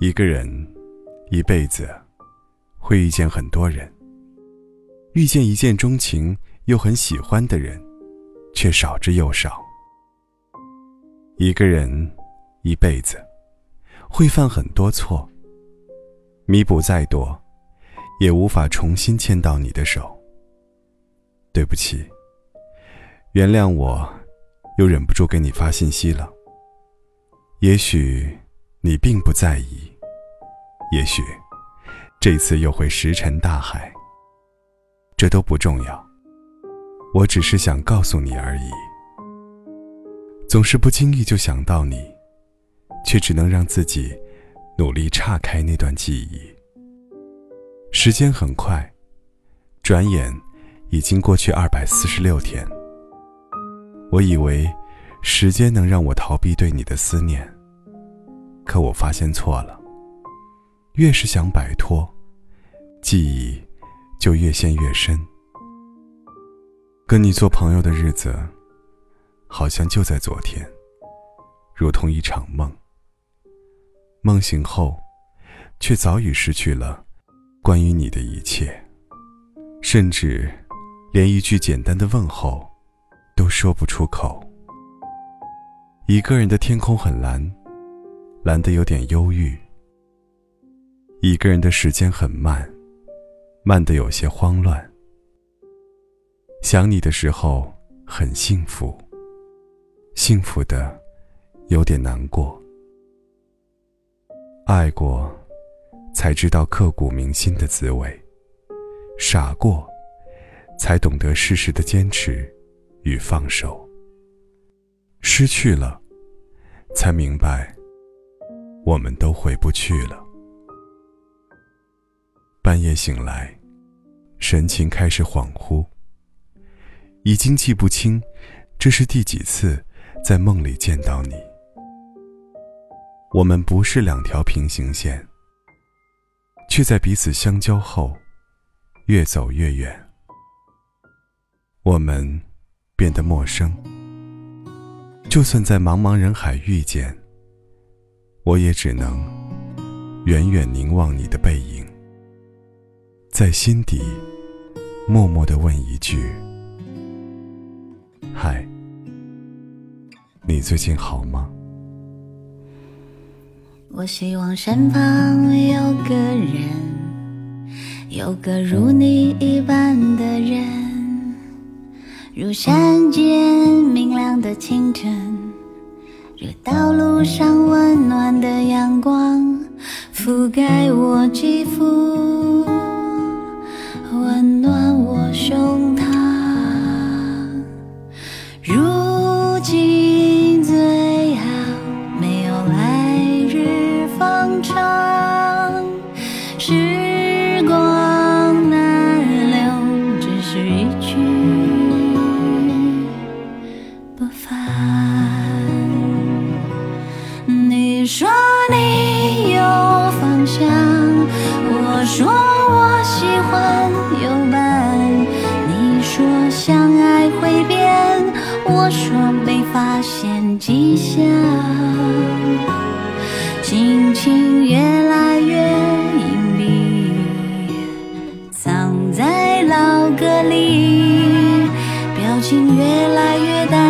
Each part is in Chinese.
一个人一辈子会遇见很多人，遇见一见钟情又很喜欢的人，却少之又少。一个人一辈子会犯很多错，弥补再多，也无法重新牵到你的手。对不起，原谅我，又忍不住给你发信息了。也许你并不在意，也许这次又会石沉大海。这都不重要，我只是想告诉你而已。总是不经意就想到你，却只能让自己努力岔开那段记忆。时间很快，转眼已经过去二百四十六天。我以为时间能让我逃避对你的思念，可我发现错了。越是想摆脱，记忆就越陷越深。跟你做朋友的日子。好像就在昨天，如同一场梦。梦醒后，却早已失去了关于你的一切，甚至连一句简单的问候都说不出口。一个人的天空很蓝，蓝得有点忧郁。一个人的时间很慢，慢得有些慌乱。想你的时候很幸福。幸福的，有点难过。爱过，才知道刻骨铭心的滋味；傻过，才懂得适时的坚持与放手。失去了，才明白，我们都回不去了。半夜醒来，神情开始恍惚，已经记不清这是第几次。在梦里见到你，我们不是两条平行线，却在彼此相交后，越走越远。我们变得陌生，就算在茫茫人海遇见，我也只能远远凝望你的背影，在心底默默的问一句：“嗨。”你最近好吗？我希望身旁有个人，有个如你一般的人，如山间明亮的清晨，这道路上温暖的阳光覆盖我肌肤，温暖我胸膛如今最好没有来日方长时光难留只是一去不返你说你有方向我说我喜欢。我说没发现迹象，心情越来越隐蔽，藏在老歌里，表情越来越淡。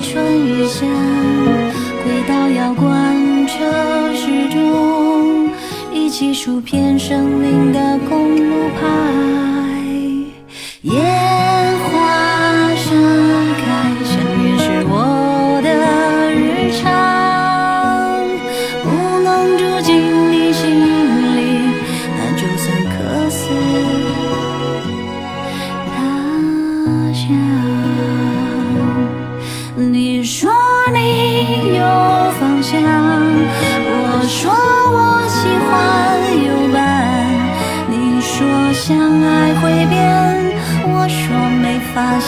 春与夏，回到遥观城市中，一起数遍生命的公路牌。你说你有方向，我说我喜欢有伴。你说相爱会变，我说没发现。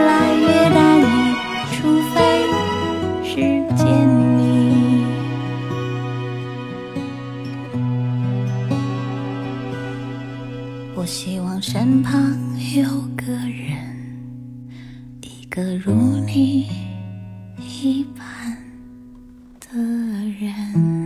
我希望身旁有个人一个如你一般的人。